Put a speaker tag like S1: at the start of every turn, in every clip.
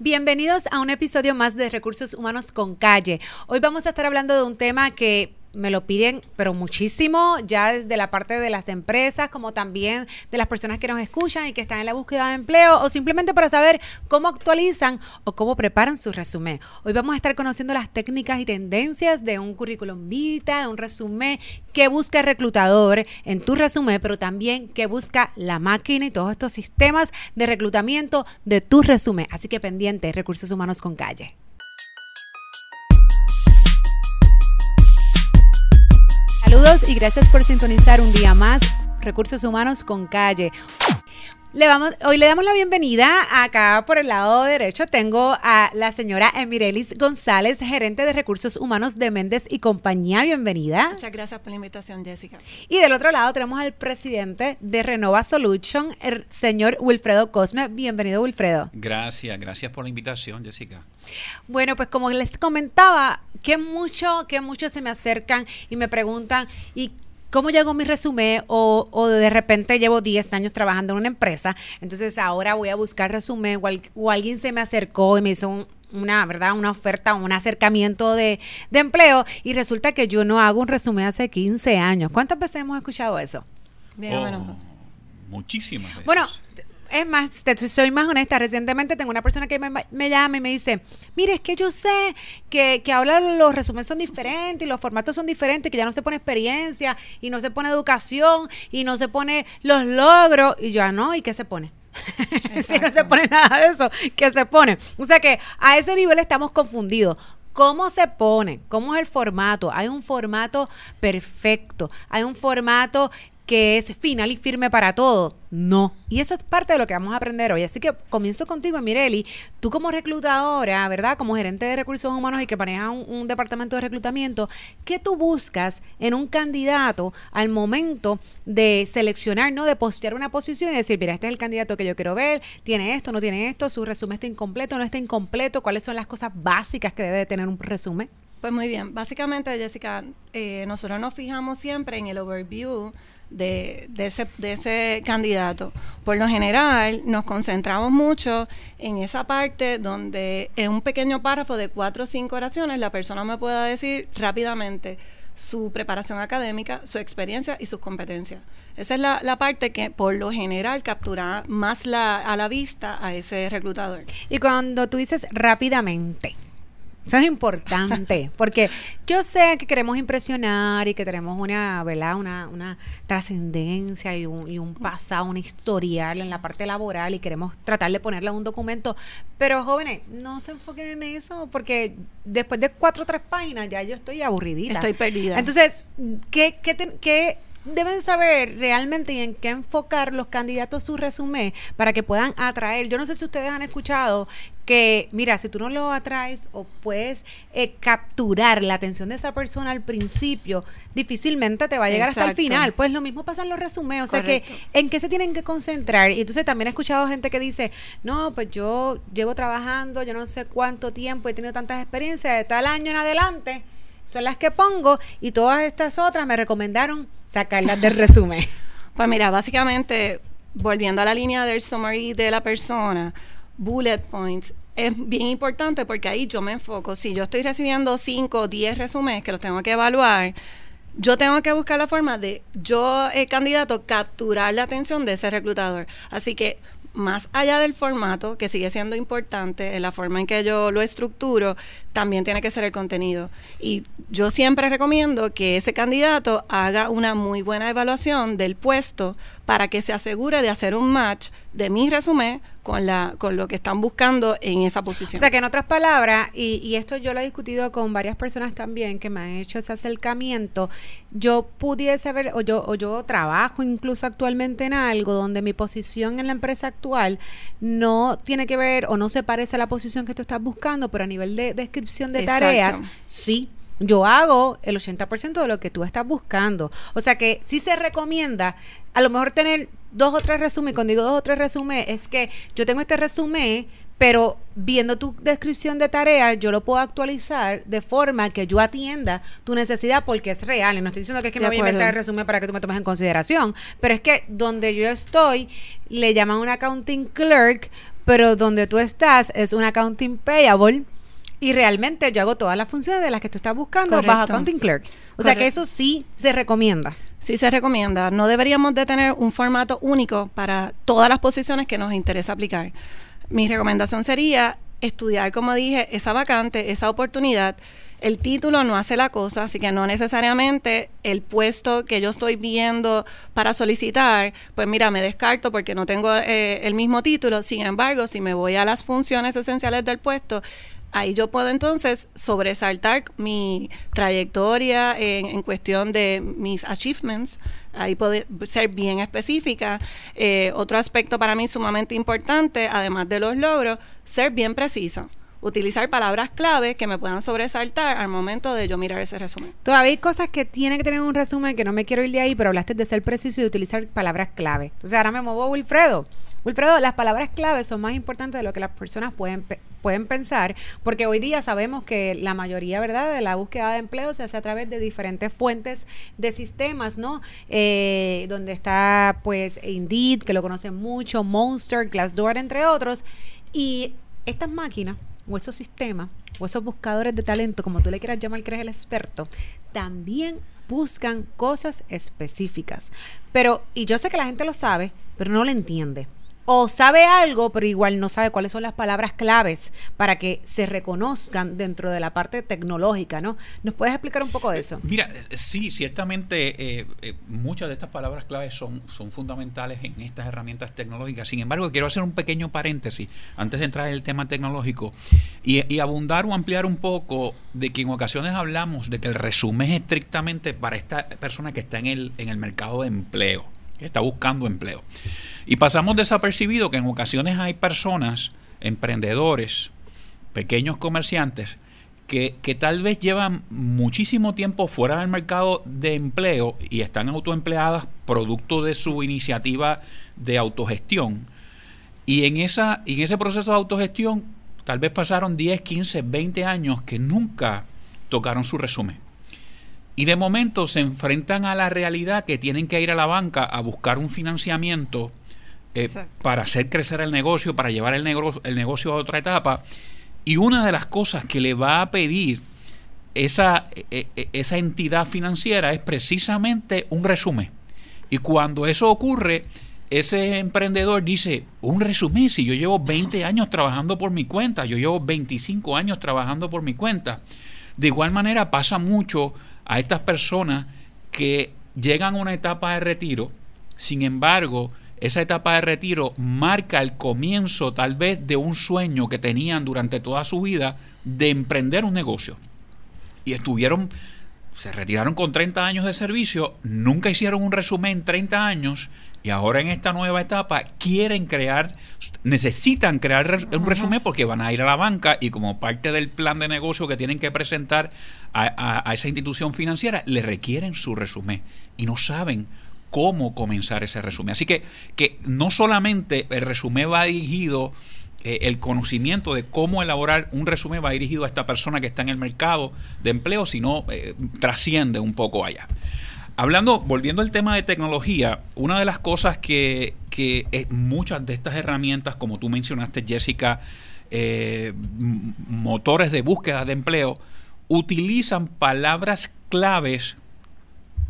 S1: Bienvenidos a un episodio más de Recursos Humanos con Calle. Hoy vamos a estar hablando de un tema que me lo piden, pero muchísimo, ya desde la parte de las empresas, como también de las personas que nos escuchan y que están en la búsqueda de empleo, o simplemente para saber cómo actualizan o cómo preparan su resumen. Hoy vamos a estar conociendo las técnicas y tendencias de un currículum vitae, de un resumen que busca el reclutador en tu resumen, pero también que busca la máquina y todos estos sistemas de reclutamiento de tu resumen. Así que pendiente, recursos humanos con calle. Saludos y gracias por sintonizar un día más Recursos Humanos con Calle. Le vamos, hoy le damos la bienvenida acá por el lado derecho. Tengo a la señora Emirelis González, gerente de recursos humanos de Méndez y compañía. Bienvenida.
S2: Muchas gracias por la invitación, Jessica.
S1: Y del otro lado tenemos al presidente de Renova Solution, el señor Wilfredo Cosme. Bienvenido, Wilfredo.
S3: Gracias, gracias por la invitación, Jessica.
S1: Bueno, pues como les comentaba, que mucho, que muchos se me acercan y me preguntan, ¿y cómo llegó mi resumen o, de repente llevo 10 años trabajando en una empresa, entonces ahora voy a buscar resumen o, alguien se me acercó y me hizo una, ¿verdad? Una oferta, un acercamiento de, empleo y resulta que yo no hago un resumen hace 15 años. ¿Cuántas veces hemos escuchado eso?
S3: Bien, oh, muchísimas veces.
S1: Bueno, es más, te soy más honesta. Recientemente tengo una persona que me, llama y me dice, mire, es que yo sé que, que ahora los resúmenes son diferentes y los formatos son diferentes, que ya no se pone experiencia y no se pone educación y no se pone los logros. Y yo, ah, no, ¿y qué se pone? si no se pone nada de eso, ¿qué se pone? O sea que a ese nivel estamos confundidos. ¿Cómo se pone? ¿Cómo es el formato? Hay un formato perfecto, hay un formato que es final y firme para todo. No. Y eso es parte de lo que vamos a aprender hoy. Así que comienzo contigo, Mireli. Tú como reclutadora, ¿verdad? Como gerente de recursos humanos y que maneja un, departamento de reclutamiento, ¿qué tú buscas en un candidato al momento de seleccionar, ¿no? De postear una posición y decir, mira, este es el candidato que yo quiero ver, tiene esto, no tiene esto, su resumen está incompleto, no está incompleto, ¿cuáles son las cosas básicas que debe tener un resumen?
S2: Pues muy bien, básicamente Jessica, eh, nosotros nos fijamos siempre en el overview de, ese, de ese candidato. Por lo general, nos concentramos mucho en esa parte donde en un pequeño párrafo de cuatro o cinco oraciones la persona me pueda decir rápidamente su preparación académica, su experiencia y sus competencias. Esa es la, la, parte que por lo general captura más la, a la vista a ese reclutador.
S1: Y cuando tú dices rápidamente, eso es importante, porque yo sé que queremos impresionar y que tenemos una, ¿verdad? Una, una trascendencia y un, y un pasado, una historial en la parte laboral y queremos tratar de ponerle un documento, pero jóvenes, no se enfoquen en eso, porque después de cuatro o tres páginas ya yo estoy aburridita.
S2: Estoy perdida.
S1: Entonces, ¿qué, qué, qué deben saber realmente y en qué enfocar los candidatos su resumen para que puedan atraer. Yo no sé si ustedes han escuchado que, mira, si tú no lo atraes o puedes eh, capturar la atención de esa persona al principio, difícilmente te va a llegar hasta el final. Pues lo mismo pasa en los resúmenes, o sea que, ¿en qué se tienen que concentrar? Y entonces también he escuchado gente que dice, no, pues yo llevo trabajando, yo no sé cuánto tiempo, he tenido tantas experiencias, de tal año en adelante, son las que pongo y todas estas otras me recomendaron sacarlas del resumen.
S2: Pues mira, básicamente, volviendo a la línea del summary de la persona, bullet points es bien importante porque ahí yo me enfoco. Si yo estoy recibiendo 5 o 10 resúmenes que los tengo que evaluar, yo tengo que buscar la forma de yo, el candidato, capturar la atención de ese reclutador. Así que más allá del formato, que sigue siendo importante en la forma en que yo lo estructuro, también tiene que ser el contenido. Y yo siempre recomiendo que ese candidato haga una muy buena evaluación del puesto para que se asegure de hacer un match de mi resumen con, la, con lo que están buscando en esa posición.
S1: O sea que en otras palabras, y, y esto yo lo he discutido con varias personas también que me han hecho ese acercamiento, yo pudiese ver, o yo, o yo trabajo incluso actualmente en algo donde mi posición en la empresa actual no tiene que ver o no se parece a la posición que tú estás buscando, pero a nivel de descripción de tareas, sí yo hago el 80% de lo que tú estás buscando. O sea que sí se recomienda a lo mejor tener dos o tres resúmenes. Cuando digo dos o tres resúmenes, es que yo tengo este resumen, pero viendo tu descripción de tareas, yo lo puedo actualizar de forma que yo atienda tu necesidad porque es real. Y no estoy diciendo que es que me voy a inventar el resumen para que tú me tomes en consideración, pero es que donde yo estoy, le llaman un accounting clerk pero donde tú estás es un accounting payable y realmente yo hago todas las funciones de las que tú estás buscando bajo accounting clerk. O sea que eso sí se recomienda.
S2: Sí se recomienda. No deberíamos de tener un formato único para todas las posiciones que nos interesa aplicar. Mi recomendación sería estudiar, como dije, esa vacante, esa oportunidad. El título no hace la cosa, así que no necesariamente el puesto que yo estoy viendo para solicitar, pues mira, me descarto porque no tengo eh, el mismo título. Sin embargo, si me voy a las funciones esenciales del puesto, ahí yo puedo entonces sobresaltar mi trayectoria en, cuestión de mis achievements, ahí puede ser bien específica. Eh, otro aspecto para mí sumamente importante, además de los logros, ser bien preciso utilizar palabras clave que me puedan sobresaltar al momento de yo mirar ese resumen.
S1: Todavía hay cosas que tienen que tener un resumen que no me quiero ir de ahí, pero hablaste de ser preciso y utilizar palabras clave. Entonces ahora me muevo a Wilfredo. Wilfredo, las palabras clave son más importantes de lo que las personas pueden, pueden pensar, porque hoy día sabemos que la mayoría, ¿verdad?, de la búsqueda de empleo se hace a través de diferentes fuentes de sistemas, ¿no? Eh, donde está, pues, Indeed, que lo conocen mucho, Monster, Glassdoor, entre otros. Y estas máquinas o esos sistemas o esos buscadores de talento, como tú le quieras llamar, que eres el experto, también buscan cosas específicas. Pero, y yo sé que la gente lo sabe, pero no lo entiende o sabe algo, pero igual no sabe cuáles son las palabras claves para que se reconozcan dentro de la parte tecnológica, ¿no? ¿Nos puedes explicar un poco de eso?
S3: Mira, eh, sí, ciertamente eh, eh, muchas de estas palabras claves son, son fundamentales en estas herramientas tecnológicas. Sin embargo, quiero hacer un pequeño paréntesis antes de entrar en el tema tecnológico y, y abundar o ampliar un poco de que en ocasiones hablamos de que el resumen es estrictamente para esta persona que está en el, en el mercado de empleo, que está buscando empleo. Y pasamos desapercibido que en ocasiones hay personas, emprendedores, pequeños comerciantes, que, tal vez llevan muchísimo tiempo fuera del mercado de empleo y están autoempleadas producto de su iniciativa de autogestión. Y en, esa, en ese proceso de autogestión tal vez pasaron 10, 15, 20 años que nunca tocaron su resumen. Y de momento se enfrentan a la realidad que tienen que ir a la banca a buscar un financiamiento eh, para hacer crecer el negocio, para llevar el, el negocio a otra etapa. Y una de las cosas que le va a pedir esa, e, e, esa entidad financiera es precisamente un resumen. Y cuando eso ocurre, ese emprendedor dice, un resumen, si yo llevo 20 años trabajando por mi cuenta, yo llevo 25 años trabajando por mi cuenta. De igual manera pasa mucho a estas personas que llegan a una etapa de retiro, sin embargo, esa etapa de retiro marca el comienzo tal vez de un sueño que tenían durante toda su vida de emprender un negocio. Y estuvieron, se retiraron con 30 años de servicio, nunca hicieron un resumen en 30 años y ahora en esta nueva etapa quieren crear, necesitan crear un resumen porque van a ir a la banca y como parte del plan de negocio que tienen que presentar a, a esa institución financiera, le requieren su resumen y no saben cómo comenzar ese resumen. Así que, que no solamente el resumen va dirigido, eh, el conocimiento de cómo elaborar un resumen va dirigido a esta persona que está en el mercado de empleo, sino eh, trasciende un poco allá. Hablando, volviendo al tema de tecnología, una de las cosas que, que muchas de estas herramientas, como tú mencionaste, Jessica, eh, motores de búsqueda de empleo, utilizan palabras claves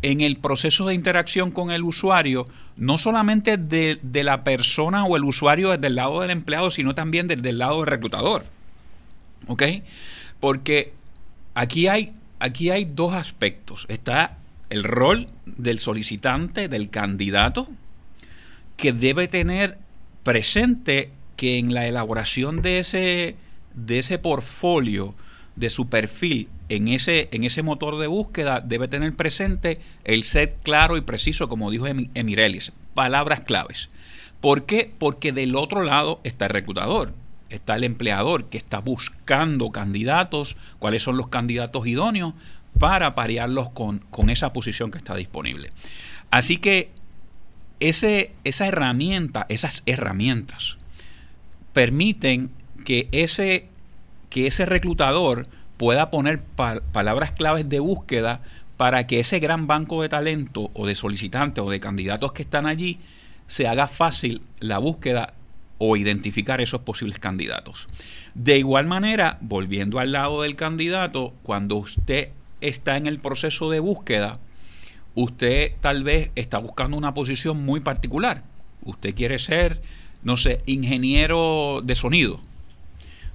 S3: en el proceso de interacción con el usuario, no solamente de, la persona o el usuario desde el lado del empleado, sino también desde el lado del reclutador. ¿Ok? Porque aquí hay, aquí hay dos aspectos. Está el rol del solicitante, del candidato, que debe tener presente que en la elaboración de ese, de ese portfolio, de su perfil en ese, en ese motor de búsqueda debe tener presente el ser claro y preciso, como dijo Emirelis, palabras claves. ¿Por qué? Porque del otro lado está el reclutador, está el empleador que está buscando candidatos, cuáles son los candidatos idóneos para parearlos con, con esa posición que está disponible. Así que ese, esa herramienta, esas herramientas permiten que ese que ese reclutador pueda poner palabras claves de búsqueda para que ese gran banco de talento o de solicitantes o de candidatos que están allí se haga fácil la búsqueda o identificar esos posibles candidatos. De igual manera, volviendo al lado del candidato, cuando usted está en el proceso de búsqueda, usted tal vez está buscando una posición muy particular. Usted quiere ser, no sé, ingeniero de sonido.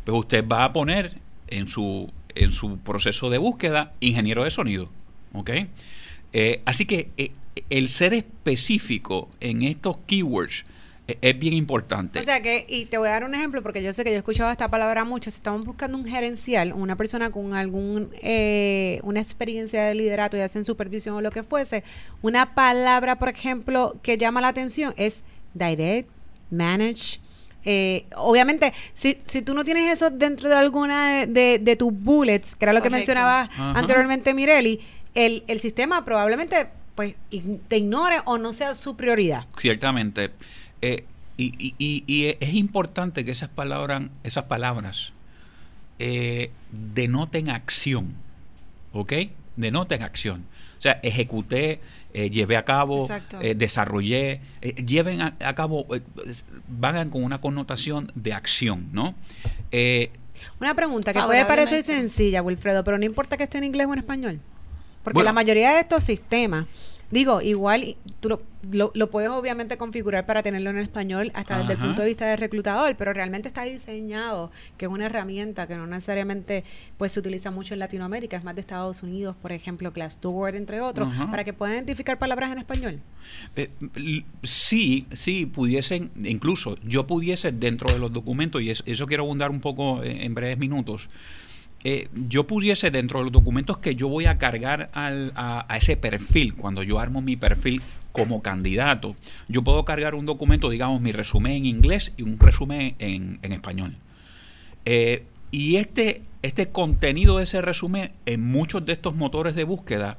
S3: Pues usted va a poner en su, en su proceso de búsqueda ingeniero de sonido. ¿Ok? Eh, así que eh, el ser específico en estos keywords es bien importante.
S1: O sea que, y te voy a dar un ejemplo porque yo sé que yo he escuchado esta palabra mucho. Si estamos buscando un gerencial, una persona con algún eh, una experiencia de liderato, ya sea en supervisión o lo que fuese, una palabra, por ejemplo, que llama la atención es direct, manage. Eh, obviamente, si, si tú no tienes eso dentro de alguna de, de, tus bullets, que era lo que mencionaba anteriormente Mireli, el, el sistema probablemente pues te ignore o no sea su prioridad.
S3: Ciertamente. Eh, y, y, es importante que esas palabras, esas palabras eh, denoten acción, ¿ok? Denoten acción. O sea, ejecuté, eh, llevé a cabo, desarrollé, lleven a, cabo, van con una connotación de acción, ¿no?
S1: una pregunta que puede parecer sencilla, Wilfredo, pero no importa que esté en inglés o en español. Porque la mayoría de estos sistemas Digo, igual tú lo, lo, puedes obviamente configurar para tenerlo en español hasta desde el punto de vista del reclutador, pero realmente está diseñado que es una herramienta que no necesariamente pues se utiliza mucho en Latinoamérica, es más de Estados Unidos, por ejemplo, Glassdoor, entre otros, para que puedan identificar palabras en español.
S3: Eh, sí, sí, pudiesen, incluso yo pudiese dentro de los documentos, y eso, eso quiero abundar un poco en breves minutos, eh, yo pudiese dentro de los documentos que yo voy a cargar a, ese perfil, cuando yo armo mi perfil como candidato, yo puedo cargar un documento, digamos, mi resumen en inglés y un resumen en, español. Eh, y este, este contenido de ese resumen en muchos de estos motores de búsqueda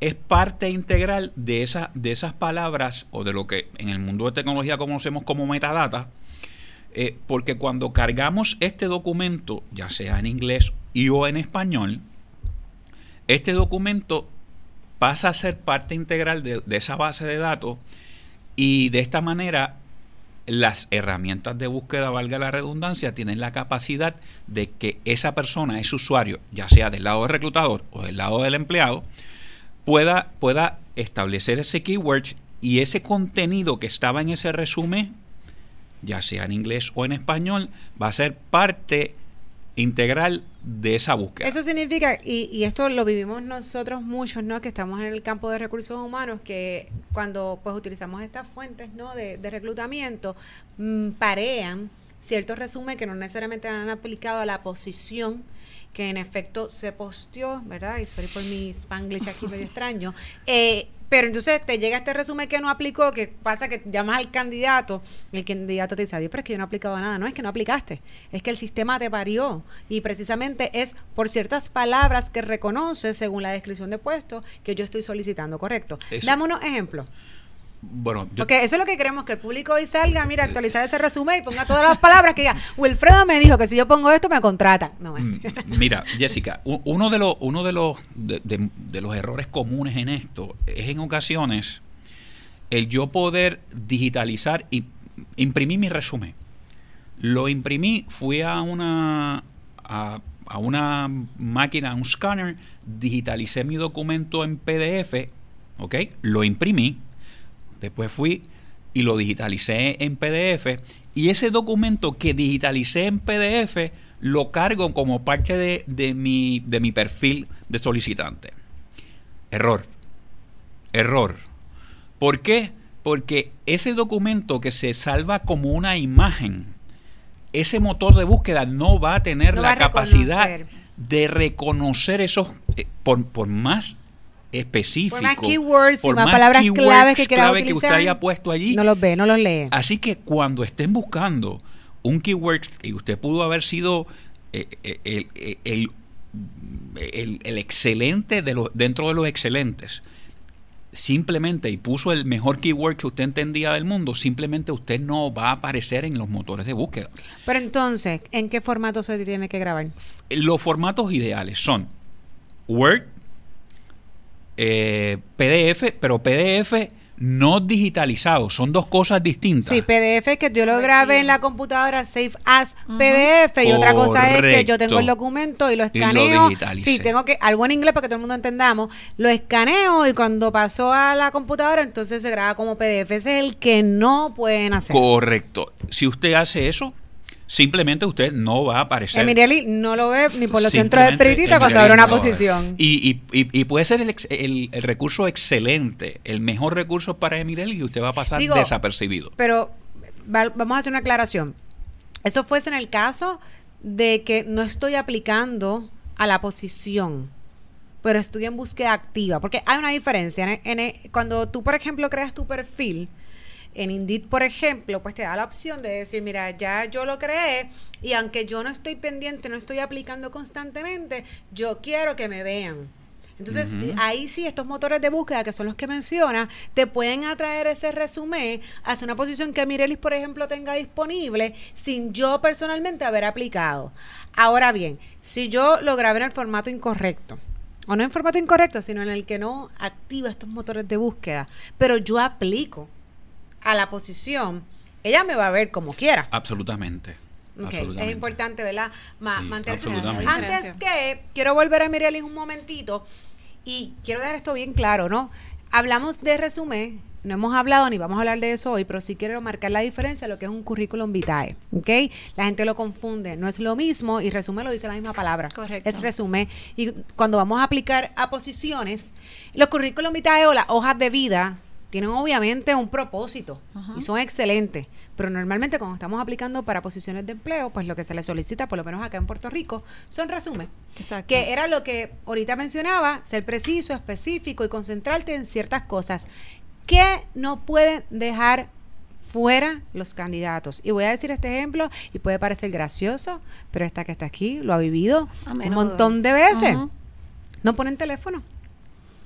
S3: es parte integral de, esa, de esas palabras o de lo que en el mundo de tecnología conocemos como metadata, eh, porque cuando cargamos este documento, ya sea en inglés y o en español, este documento pasa a ser parte integral de, esa base de datos y de esta manera las herramientas de búsqueda, valga la redundancia, tienen la capacidad de que esa persona, ese usuario, ya sea del lado del reclutador o del lado del empleado, pueda, pueda establecer ese keyword y ese contenido que estaba en ese resumen ya sea en inglés o en español, va a ser parte integral de esa búsqueda.
S1: Eso significa, y, esto lo vivimos nosotros muchos, ¿no? Que estamos en el campo de recursos humanos, que cuando pues utilizamos estas fuentes, ¿no? De, reclutamiento, mm, parean ciertos resúmenes que no necesariamente han aplicado a la posición que en efecto se posteó, ¿verdad? Y sorry por mi spanglish aquí medio extraño. Eh, pero entonces te llega este resumen que no aplicó, que pasa que llamas al candidato, y el candidato te dice, adiós, pero es que yo no he aplicado nada. No es que no aplicaste, es que el sistema te parió. Y precisamente es por ciertas palabras que reconoce según la descripción de puesto que yo estoy solicitando, ¿correcto? Dame unos ejemplos.
S3: Bueno,
S1: Porque eso es lo que queremos, que el público hoy salga, mira, actualizar ese resumen y ponga todas las palabras que diga, Wilfredo me dijo que si yo pongo esto me contrata.
S3: Mm, mira, Jessica, uno de los, uno de los, de, los errores comunes en esto es en ocasiones el yo poder digitalizar y imprimir mi resumen. Lo imprimí, fui a una, a, a una máquina, a un scanner, digitalicé mi documento en PDF, ¿ok? Lo imprimí Después fui y lo digitalicé en PDF y ese documento que digitalicé en PDF lo cargo como parte de, mi, de mi perfil de solicitante. Error. Error. ¿Por qué? Porque ese documento que se salva como una imagen, ese motor de búsqueda no va a tener la capacidad de reconocer esos, eh, por, por más específico. Por
S1: más keywords y más, palabras claves que,
S3: clave que usted haya puesto allí.
S1: No los ve, no los lee.
S3: Así que cuando estén buscando un keyword y usted pudo haber sido eh, eh, el, el, excelente de dentro de los excelentes, simplemente y puso el mejor keyword que usted entendía del mundo, simplemente usted no va a aparecer en los motores de búsqueda.
S1: Pero entonces, ¿en qué formato se tiene que grabar?
S3: Los formatos ideales son Word, eh, PDF, pero PDF no digitalizado. Son dos cosas distintas.
S1: Sí, PDF es que yo lo grabé en la computadora Safe as PDF y otra cosa es que yo tengo el documento y lo escaneo. sí, tengo que, algo en inglés para que todo el mundo entendamos, lo escaneo y cuando pasó a la computadora entonces se graba como PDF. Ese es el que no pueden hacer.
S3: Correcto. Si usted hace eso, simplemente usted no va a aparecer.
S1: Emireli no lo ve ni por los centros de espiritista cuando abre una posición.
S3: Y, y, puede ser el, el, recurso excelente, el mejor recurso para Emireli y usted va a pasar desapercibido.
S1: Pero vamos a hacer una aclaración. Eso fuese en el caso de que no estoy aplicando a la posición, pero estoy en búsqueda activa, porque hay una diferencia. En, cuando tú, por ejemplo, creas tu perfil, en Indeed, por ejemplo, pues te da la opción de decir, mira, ya yo lo creé y aunque yo no estoy pendiente, no estoy aplicando constantemente, yo quiero que me vean. Entonces, ahí sí, estos motores de búsqueda, que son los que menciona, te pueden atraer ese resumen hacia una posición que Mirelis, por ejemplo, tenga disponible sin yo personalmente haber aplicado. Ahora bien, si yo lo grabé en el formato incorrecto, o no en formato incorrecto, sino en el que no activa estos motores de búsqueda, pero yo aplico a la posición, ella me va a ver como quiera.
S3: Absolutamente.
S1: Es importante, ¿verdad? Antes que, quiero volver a Miriam un momentito y quiero dejar esto bien claro, ¿no? Hablamos de resumen, no hemos hablado ni vamos a hablar de eso hoy, pero sí quiero marcar la diferencia de lo que es un currículum vitae, ¿ok? La gente lo confunde, no es lo mismo y resumen lo dice la misma palabra.
S2: Correcto.
S1: Es resumen. Y cuando vamos a aplicar a posiciones, los currículum vitae o las hojas de vida tienen obviamente un propósito y son excelentes, pero normalmente cuando estamos aplicando para posiciones de empleo, pues lo que se le solicita, por lo menos acá en Puerto Rico, son resúmenes. Exacto. Que era lo que ahorita mencionaba, ser preciso, específico y concentrarte en ciertas cosas que no pueden dejar fuera los candidatos. Y voy a decir este ejemplo y puede parecer gracioso, pero esta que está aquí lo ha vivido un montón de veces. No ponen teléfono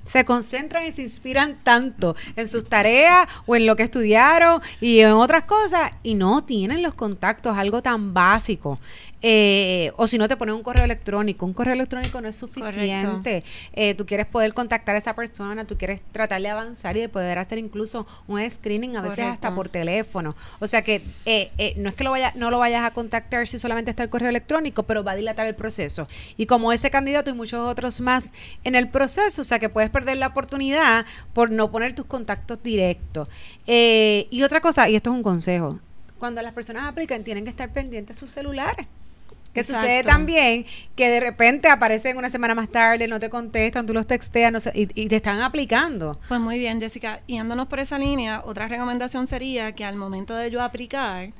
S1: se concentran y se inspiran tanto en sus tareas o en lo que estudiaron y en otras cosas y no tienen los contactos, algo tan básico. Eh, o si no te ponen un correo electrónico, un correo electrónico no es suficiente. Eh, tú quieres poder contactar a esa persona, tú quieres tratar de avanzar y de poder hacer incluso un screening, a veces hasta por teléfono. O sea que eh, no es que lo vaya, no lo vayas a contactar si solamente está el correo electrónico, pero va a dilatar el proceso. Y como ese candidato y muchos otros más en el proceso, o sea que puedes perder la oportunidad por no poner tus contactos directos. y otra cosa, y esto es un consejo, cuando las personas aplican tienen que estar pendientes de sus celulares. Que sucede también que de repente aparecen una semana más tarde, no te contestan, tú los texteas no sé, y, te están aplicando.
S2: Pues muy bien, Jessica. Y andándonos por esa línea, otra recomendación sería que al momento de yo aplicar,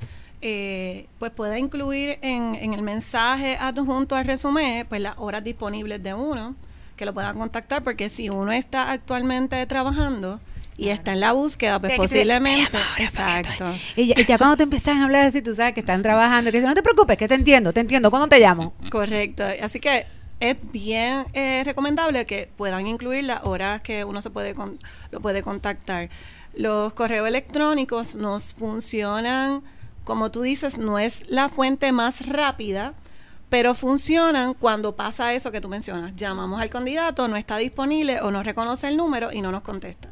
S2: eh, pues pueda incluir en, en el mensaje adjunto al resumen, pues las horas disponibles de uno, que lo puedan contactar, porque si uno está actualmente trabajando, y está en la búsqueda, pues posiblemente. exacto.
S1: Y ya, cuando te empiezan a hablar así, tú sabes que están trabajando, que dicen, no te preocupes, que te entiendo, te entiendo, ¿cuándo te llamo?
S2: Correcto. Así que es bien eh, recomendable que puedan incluir las horas que uno se puede lo puede contactar. Los correos electrónicos nos funcionan, como tú dices, no es la fuente más rápida, pero funcionan cuando pasa eso que tú mencionas. Llamamos al candidato, no está disponible o no reconoce el número y no nos contesta.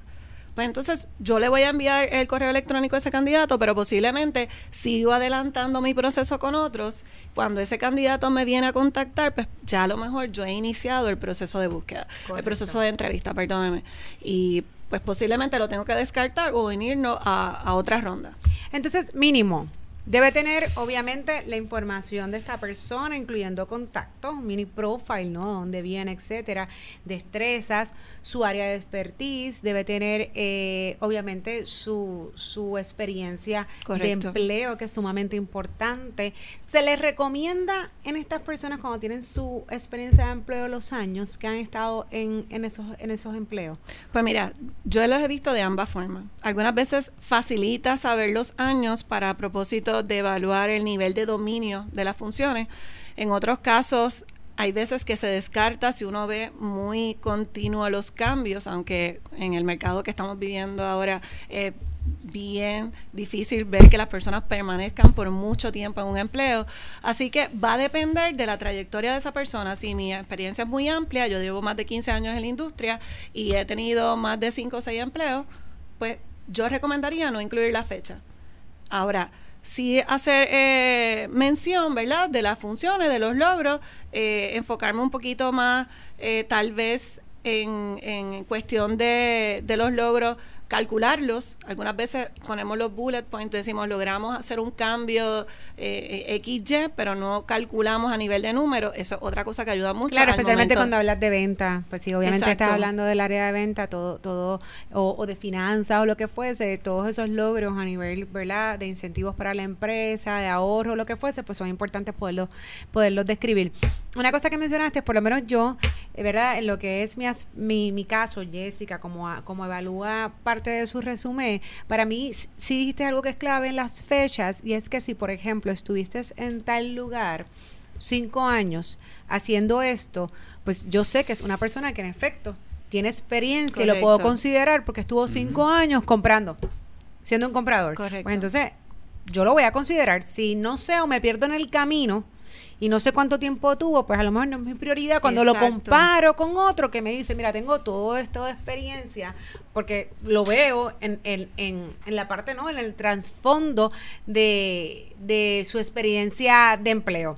S2: Pues entonces yo le voy a enviar el correo electrónico a ese candidato, pero posiblemente sigo adelantando mi proceso con otros. Cuando ese candidato me viene a contactar, pues ya a lo mejor yo he iniciado el proceso de búsqueda, el proceso de entrevista, perdóneme. Y pues posiblemente lo tengo que descartar o venirnos a, a otra ronda.
S1: Entonces, mínimo, Debe tener, obviamente, la información de esta persona, incluyendo contactos, mini profile, ¿no? Dónde viene, etcétera, destrezas, su área de expertise, debe tener, eh, obviamente, su, su experiencia de empleo, que es sumamente importante. Se les recomienda en estas personas, cuando tienen su experiencia de empleo, los años que han estado en, en, esos, en esos empleos.
S2: Pues mira, yo los he visto de ambas formas. Algunas veces facilita saber los años para propósito de evaluar el nivel de dominio de las funciones. En otros casos, hay veces que se descarta si uno ve muy continuo los cambios, aunque en el mercado que estamos viviendo ahora es bien difícil ver que las personas permanezcan por mucho tiempo en un empleo. Así que va a depender de la trayectoria de esa persona. Si mi experiencia es muy amplia, yo llevo más de 15 años en la industria y he tenido más de 5 o 6 empleos, pues yo recomendaría no incluir la fecha. Ahora, sí hacer eh, mención, ¿verdad?, de las funciones, de los logros, eh, enfocarme un poquito más, eh, tal vez, en, en cuestión de, de los logros calcularlos. Algunas veces ponemos los bullet points, decimos logramos hacer un cambio eh, XY, pero no calculamos a nivel de número. Eso es otra cosa que ayuda mucho.
S1: Claro, especialmente cuando hablas de venta. Pues sí, obviamente estás hablando del área de venta, todo, todo, o, de finanzas o lo que fuese, todos esos logros a nivel, ¿verdad? De incentivos para la empresa, de ahorro, lo que fuese, pues son importantes poderlos, poderlos describir. Una cosa que mencionaste, por lo menos yo, eh, ¿verdad? En lo que es mi, mi, mi caso, Jessica, como, como evalúa de su resumen, para mí sí dijiste algo que es clave en las fechas y es que si, por ejemplo, estuviste en tal lugar cinco años haciendo esto, pues yo sé que es una persona que en efecto tiene experiencia y lo puedo considerar porque estuvo cinco años comprando, siendo un comprador. Correcto. Pues entonces, yo lo voy a considerar. Si no sé o me pierdo en el camino, y no sé cuánto tiempo tuvo, pues a lo mejor no es mi prioridad. Cuando lo comparo con otro que me dice, mira, tengo todo esto de experiencia, porque lo veo en, en, en, en la parte, ¿no? En el trasfondo de, de su experiencia de empleo.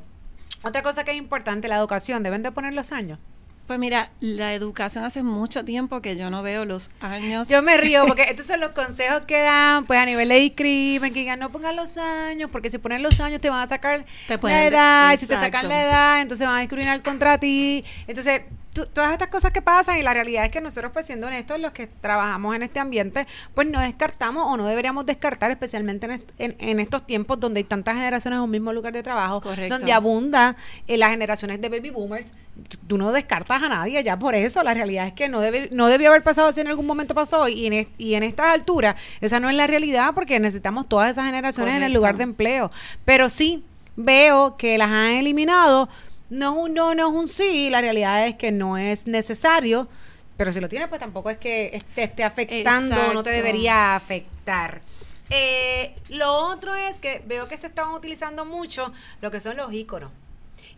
S1: Otra cosa que es importante, la educación, deben de poner los años.
S2: Pues mira, la educación hace mucho tiempo que yo no veo los años.
S1: Yo me río porque estos son los consejos que dan, pues a nivel de discrimen, que digan no pongan los años, porque si ponen los años te van a sacar la edad, y si te sacan la edad, entonces van a discriminar contra ti. Entonces, todas estas cosas que pasan y la realidad es que nosotros, pues siendo honestos, los que trabajamos en este ambiente, pues no descartamos o no deberíamos descartar, especialmente en, estos tiempos donde hay tantas generaciones en un mismo lugar de trabajo, donde abunda en eh, las generaciones de baby boomers, tú no descartas a nadie ya por eso, la realidad es que no, debe, no debió haber pasado si en algún momento pasó y en, y en estas alturas esa no es la realidad porque necesitamos todas esas generaciones en el lugar de empleo, pero sí veo que las han eliminado no es un no, no es un sí, la realidad es que no es necesario, pero si lo tienes, pues tampoco es que te esté afectando, no te debería afectar. Eh, lo otro es que veo que se estaban utilizando mucho lo que son los iconos.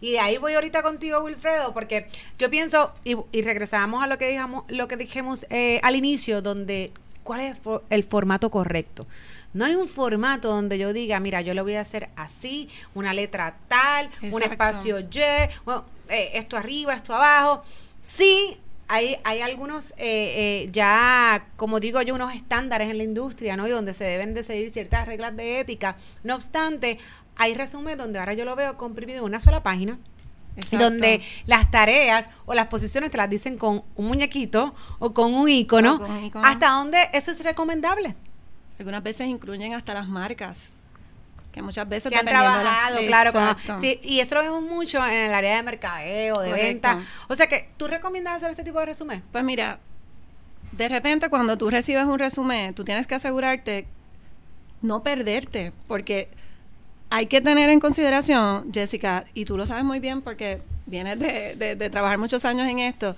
S1: Y de ahí voy ahorita contigo, Wilfredo, porque yo pienso, y, y regresamos a lo que dijimos, lo que dijimos eh, al inicio, donde, ¿cuál es el formato correcto? No hay un formato donde yo diga, mira, yo lo voy a hacer así, una letra tal, un espacio Y, eh, esto arriba, esto abajo. Sí, hay, hay algunos eh, eh, ya, como digo yo, unos estándares en la industria, ¿no? Y donde se deben de seguir ciertas reglas de ética. No obstante, hay resúmenes donde ahora yo lo veo comprimido en una sola página. donde las tareas o las posiciones te las dicen con un muñequito o con un icono, hasta donde eso es recomendable.
S2: Algunas veces incluyen hasta las marcas que muchas veces
S1: que han trabajado, claro, sí, y eso lo vemos mucho en el área de mercadeo, de venta. O sea que, ¿tú recomiendas hacer este tipo de resumen?
S2: Pues mira, de repente cuando tú recibes un resumen, tú tienes que asegurarte no perderte, porque hay que tener en consideración, Jessica, y tú lo sabes muy bien porque vienes de, de trabajar muchos años en esto,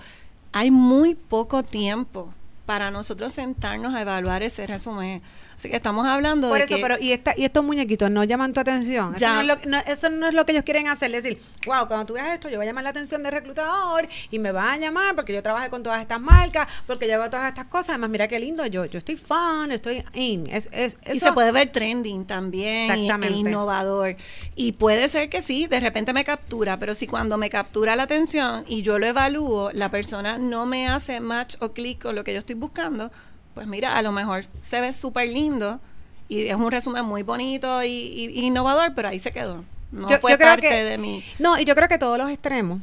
S2: hay muy poco tiempo para nosotros sentarnos a evaluar ese resumen. Así que estamos hablando
S1: Por
S2: de
S1: eso, pero ¿y, esta, y estos muñequitos no llaman tu atención? Eso, no es lo, eso no es lo que ellos quieren hacer. decir, wow, cuando tú veas esto, yo voy a llamar la atención del reclutador y me van a llamar porque yo trabajé con todas estas marcas, porque yo hago todas estas cosas. Además, mira qué lindo, yo yo estoy fan, estoy in. Es, es,
S2: y se puede ver trending también, Exactamente. innovador. Y puede ser que sí, de repente me captura, pero si cuando me captura la atención y yo lo evalúo, la persona no me hace match o clic con lo que yo estoy buscando, pues mira, a lo mejor se ve súper lindo y es un resumen muy bonito y, innovador, pero ahí se quedó. No fue parte de mí.
S1: No, y yo creo que todos los extremos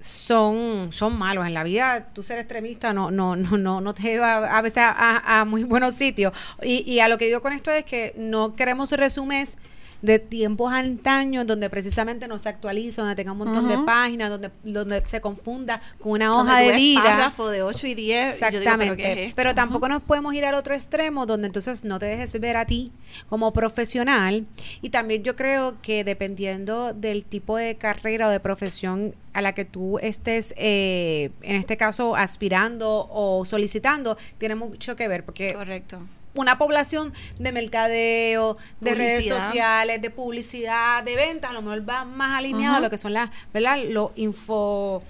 S1: son, son malos en la vida. Tú ser extremista no, no, no, no, no te lleva a veces a, a muy buenos sitios. Y, y, a lo que digo con esto es que no queremos resúmenes de tiempos antaños donde precisamente no se actualiza, donde tenga un montón de páginas, donde, donde se confunda con una hoja de vida.
S2: párrafo de 8 y 10.
S1: Exactamente. ¿pero, tampoco nos podemos ir al otro extremo donde entonces no te dejes ver a ti como profesional. Y también yo creo que dependiendo del tipo de carrera o de profesión a la que tú estés, eh, en este caso, aspirando o solicitando, tiene mucho que ver. Porque
S2: Correcto
S1: una población de mercadeo, de redes sociales, de publicidad, de ventas, a lo mejor va más alineado a lo que son las, ¿verdad? Los info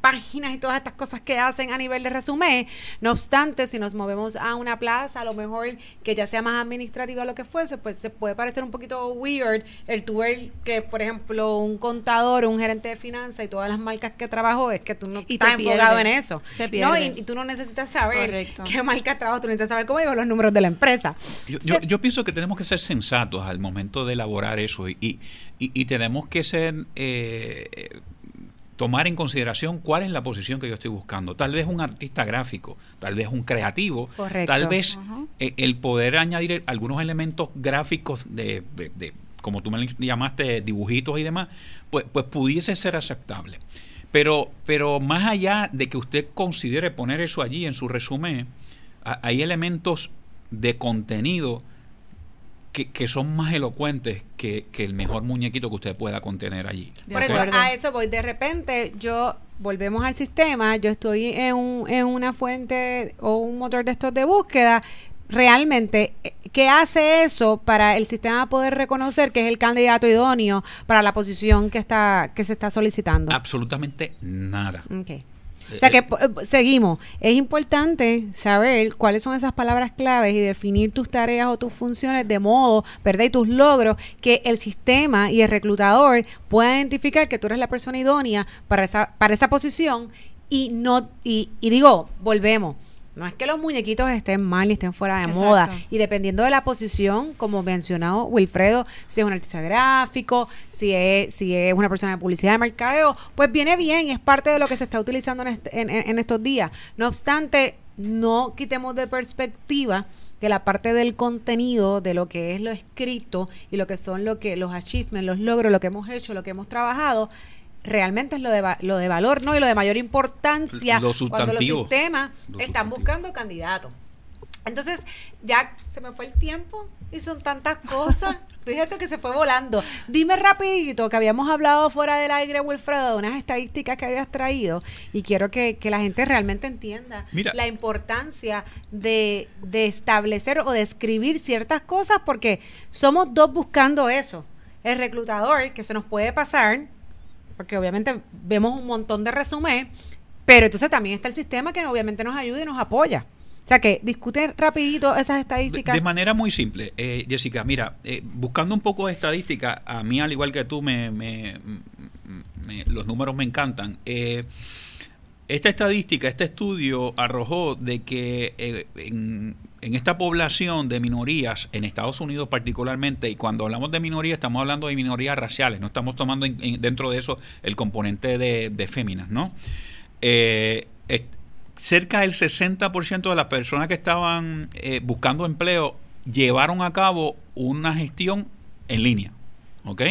S1: páginas y todas estas cosas que hacen a nivel de resumen. No obstante, si nos movemos a una plaza, a lo mejor que ya sea más administrativa o lo que fuese, pues se puede parecer un poquito weird el tu ver que, por ejemplo, un contador, un gerente de finanzas y todas las marcas que trabajó, es que tú no
S2: Y
S1: estás
S2: te
S1: enfocado
S2: pierde.
S1: en eso.
S2: Se
S1: ¿no?
S2: pierde.
S1: Y, y tú no necesitas saber
S2: Correcto.
S1: qué marca trabajo, tú necesitas saber cómo llevan los números de la empresa.
S3: Yo, yo- yo pienso que tenemos que ser sensatos al momento de elaborar eso y, y- y tenemos que ser eh, tomar en consideración cuál es la posición que yo estoy buscando. Tal vez un artista gráfico, tal vez un creativo,
S1: Correcto.
S3: tal vez eh, el poder añadir algunos elementos gráficos de, de- de- como tú me llamaste, dibujitos y demás, pues, pues pudiese ser aceptable. Pero, pero más allá de que usted considere poner eso allí en su resumen, hay elementos de contenido que, que son más elocuentes que, que el mejor muñequito que usted pueda contener allí.
S1: Por eso a eso voy. De repente, yo volvemos al sistema, yo estoy en, un- en una fuente o un motor de estos de búsqueda. Realmente, eh, ¿qué hace eso para el sistema poder reconocer que es el candidato idóneo para la posición que está que se está solicitando?
S3: Absolutamente nada.
S1: Ok. O sea
S3: Eh,
S1: que po- eh, seguimos. Es importante saber cuáles son esas palabras claves y definir tus tareas o tus funciones de modo, ¿verdad? Y tus logros, que el sistema y el reclutador puedan identificar que tú eres la persona idónea para esa, para esa posición y no, y, y digo, volvemos. No es que los muñequitos estén mal ni estén fuera de
S2: Exacto.
S1: moda. Y dependiendo de la posición, como mencionado Wilfredo, si es un artista gráfico, si es, si es una persona de publicidad de mercadeo, pues viene bien y es parte de lo que se está utilizando en, este- en- en estos días. No obstante, no quitemos de perspectiva que la parte del contenido, de lo que es lo escrito y lo que son lo que los achievements, los logros, lo que hemos hecho, lo que hemos trabajado, realmente es lo de, va- lo de valor, ¿no? Y lo de mayor importancia
S3: Lo
S1: cuando los sistemas
S3: Lo
S1: están buscando candidatos. Entonces, ya se me fue el tiempo y son tantas cosas. Fíjate que se fue volando. Dime rapidito que habíamos hablado fuera del aire, Wilfredo, de unas estadísticas que habías traído y quiero que, que la gente realmente entienda
S3: Mira.
S1: la importancia de, de establecer o de escribir ciertas cosas porque somos dos buscando eso. El reclutador, que se nos puede pasar, porque obviamente vemos un montón de resumen, pero entonces también está el sistema que obviamente nos ayuda y nos apoya. O sea que discute rapidito esas estadísticas.
S3: de manera muy simple, eh, Jessica, mira, eh, buscando un poco de estadística, a mí al igual que tú, me, me- me- los números me encantan. Eh, esta estadística, este estudio arrojó de que eh, en, esta población de minorías, en Estados Unidos particularmente, y cuando hablamos de minorías estamos hablando de minorías raciales, no estamos tomando en- dentro de eso el componente de, de féminas, ¿no? Eh, cerca del 60% de las personas que estaban eh, buscando empleo llevaron a cabo una gestión en línea, ¿ok?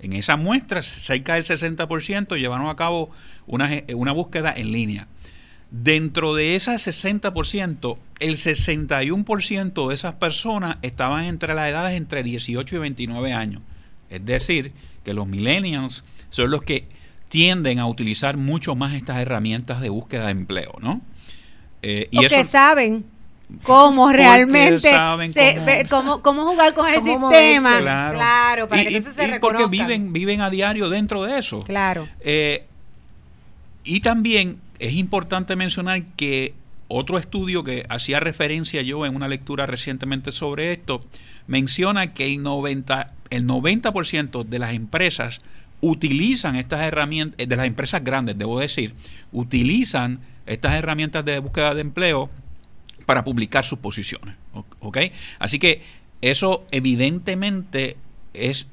S3: En esa muestra, cerca del 60% llevaron a cabo una, ge- una búsqueda en línea. Dentro de ese 60%, el 61% de esas personas estaban entre las edades entre 18 y 29 años. Es decir, que los millennials son los que tienden a utilizar mucho más estas herramientas de búsqueda de empleo, ¿no? Eh, y eso
S1: saben cómo realmente
S3: saben
S1: se-
S3: cómo-
S1: ve- cómo, cómo jugar con el sistema.
S2: moverse.
S1: Claro, para
S3: Y-
S1: que
S3: y-
S1: entonces se
S3: y porque viven, viven a diario dentro de eso.
S1: Claro.
S3: Eh, y también es importante mencionar que otro estudio que hacía referencia yo en una lectura recientemente sobre esto, menciona que el 90%, el 90 de las empresas utilizan estas herramientas, eh, de las empresas grandes, debo decir, utilizan estas herramientas de búsqueda de empleo para publicar sus posiciones. ¿Ok? Así que eso evidentemente es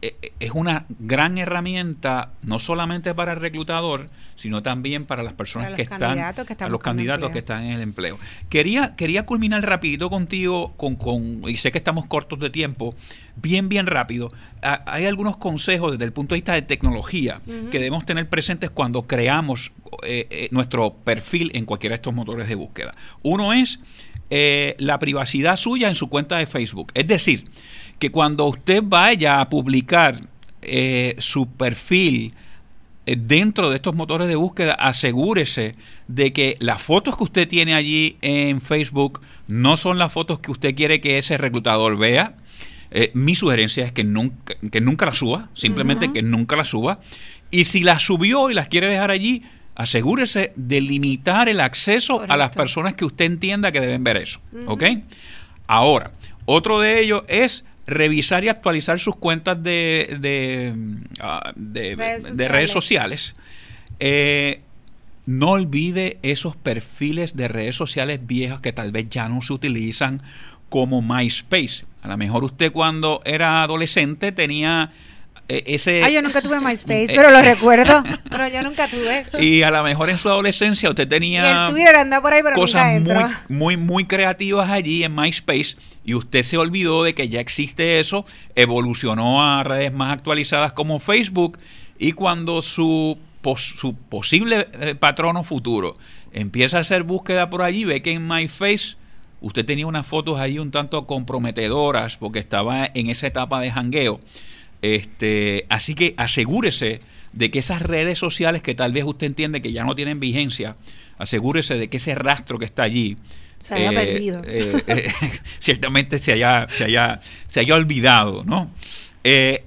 S3: es una gran herramienta no solamente para el reclutador, sino también para las personas
S1: Para
S3: que están,
S1: candidatos que están
S3: a los candidatos
S1: empleo.
S3: que están en el empleo. Quería quería culminar rapidito contigo con, con y sé que estamos cortos de tiempo, bien bien rápido. Hay algunos consejos desde el punto de vista de tecnología que debemos tener presentes cuando creamos eh, eh, nuestro perfil en cualquiera de estos motores de búsqueda. Uno es eh, la privacidad suya en su cuenta de Facebook. Es decir, que cuando usted vaya a publicar eh, su perfil eh, dentro de estos motores de búsqueda, asegúrese de que las fotos que usted tiene allí en Facebook no son las fotos que usted quiere que ese reclutador vea. Eh, mi sugerencia es que nunca, que nunca las suba, simplemente que nunca las suba. Y si las subió y las quiere dejar allí, asegúrese de limitar el acceso a las personas que usted entienda que deben ver eso. ¿Ok? Ahora, otro de ellos es revisar y actualizar sus cuentas de, de, ah, de-
S1: Redes
S3: de redes sociales. Eh, no olvide esos perfiles de redes sociales viejas que tal vez ya no se utilizan como MySpace. A lo mejor usted cuando era adolescente tenía ese...
S1: Ay, yo nunca tuve MySpace,
S3: Eh,
S1: pero lo recuerdo. Pero yo nunca tuve.
S3: Y a lo mejor en su adolescencia usted tenía
S1: el por ahí, pero
S3: cosas muy, muy, muy creativas allí en MySpace y usted se olvidó de que ya existe eso, evolucionó a redes más actualizadas como Facebook y cuando su, pos- su posible eh, patrono futuro empieza a hacer búsqueda por allí, ve que en MyFace usted tenía unas fotos ahí un tanto comprometedoras porque estaba en esa etapa de jangueo. Este, así que asegúrese de que esas redes sociales que tal vez usted entiende que ya no tienen vigencia, asegúrese de que ese rastro que está allí
S2: Se haya perdido.
S3: eh, eh, ciertamente se haya, se haya, se haya olvidado, ¿no? Eh,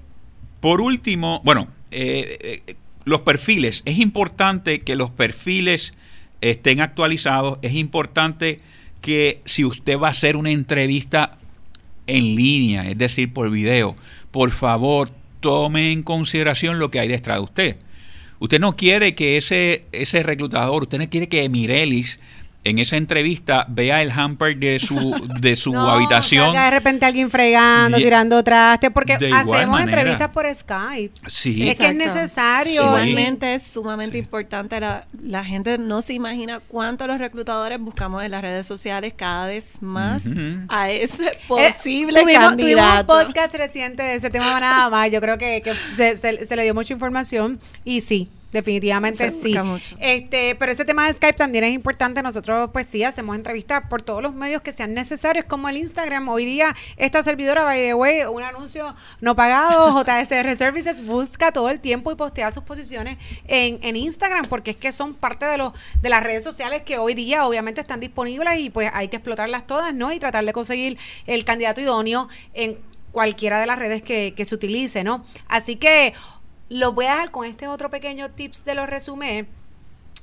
S3: por último, bueno, eh, eh, los perfiles. Es importante que los perfiles estén actualizados. Es importante que si usted va a hacer una entrevista en línea, es decir, por video, por favor, tome en consideración lo que hay detrás de usted. Usted no quiere que ese, ese reclutador, usted no quiere que Mirelis en esa entrevista vea el hamper de su, de su
S1: No,
S3: habitación.
S1: salga de repente alguien fregando,
S3: Ye-
S1: tirando traste, porque hacemos
S3: manera.
S1: entrevistas por Skype.
S3: Sí.
S1: Es que es necesario.
S3: Sí.
S2: Igualmente es sumamente
S3: Sí.
S2: importante. La, la gente no se imagina cuánto los reclutadores buscamos en las redes sociales cada vez más
S3: Ujú.
S2: a ese
S1: Eh,
S2: posible
S1: tuvimos, tuvimos
S2: candidato.
S1: un podcast reciente de ese tema nada más. Yo creo que, que se, se- se le dio mucha información y sí. Definitivamente
S2: Se
S1: sí.
S2: mucho.
S1: Este, pero ese tema de Skype también es importante. Nosotros, pues sí, hacemos entrevistas por todos los medios que sean necesarios, como el Instagram. Hoy día, esta servidora, by the way, un anuncio no pagado, JSR Services, busca todo el tiempo y postea sus posiciones en, en Instagram, porque es que son parte de los de las redes sociales que hoy día obviamente están disponibles y pues hay que explotarlas todas, ¿no? Y tratar de conseguir el candidato idóneo en cualquiera de las redes que, que se utilice, ¿no? Así que lo voy a dejar con este otro pequeño tips de los resumés.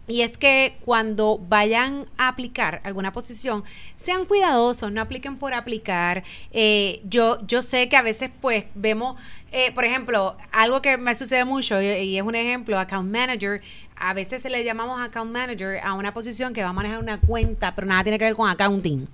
S1: Y es que cuando vayan a aplicar alguna posición, sean cuidadosos, no apliquen por aplicar. Eh, yo, yo sé que a veces pues vemos, eh, por ejemplo, algo que me sucede mucho y, y es un ejemplo, account manager. A veces se le llamamos account manager a una posición que va a manejar una cuenta, pero nada tiene que ver con accounting.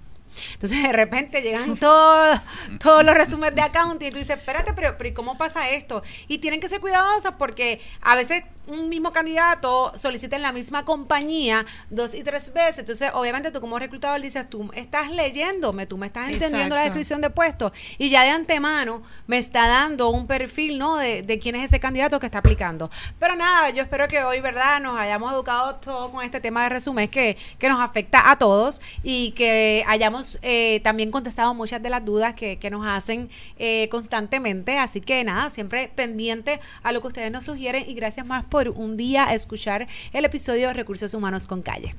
S1: Entonces de repente llegan todos, todos los resúmenes de accounting y tú dices, espérate, pero, pero ¿y cómo pasa esto? Y tienen que ser cuidadosas porque a veces un mismo candidato solicita en la misma compañía dos y tres veces. Entonces, obviamente tú como reclutador dices, tú estás leyéndome, tú me estás entendiendo la descripción de puesto y ya de antemano me está dando un perfil, ¿no? De, de quién es ese candidato que está aplicando. Pero nada, yo espero que hoy, ¿verdad? Nos hayamos educado todo con este tema de resumen que, que nos afecta a todos y que hayamos eh, también contestado muchas de las dudas que, que nos hacen eh, constantemente. Así que nada, siempre pendiente a lo que ustedes nos sugieren y gracias más por un día escuchar el episodio Recursos Humanos con Calle.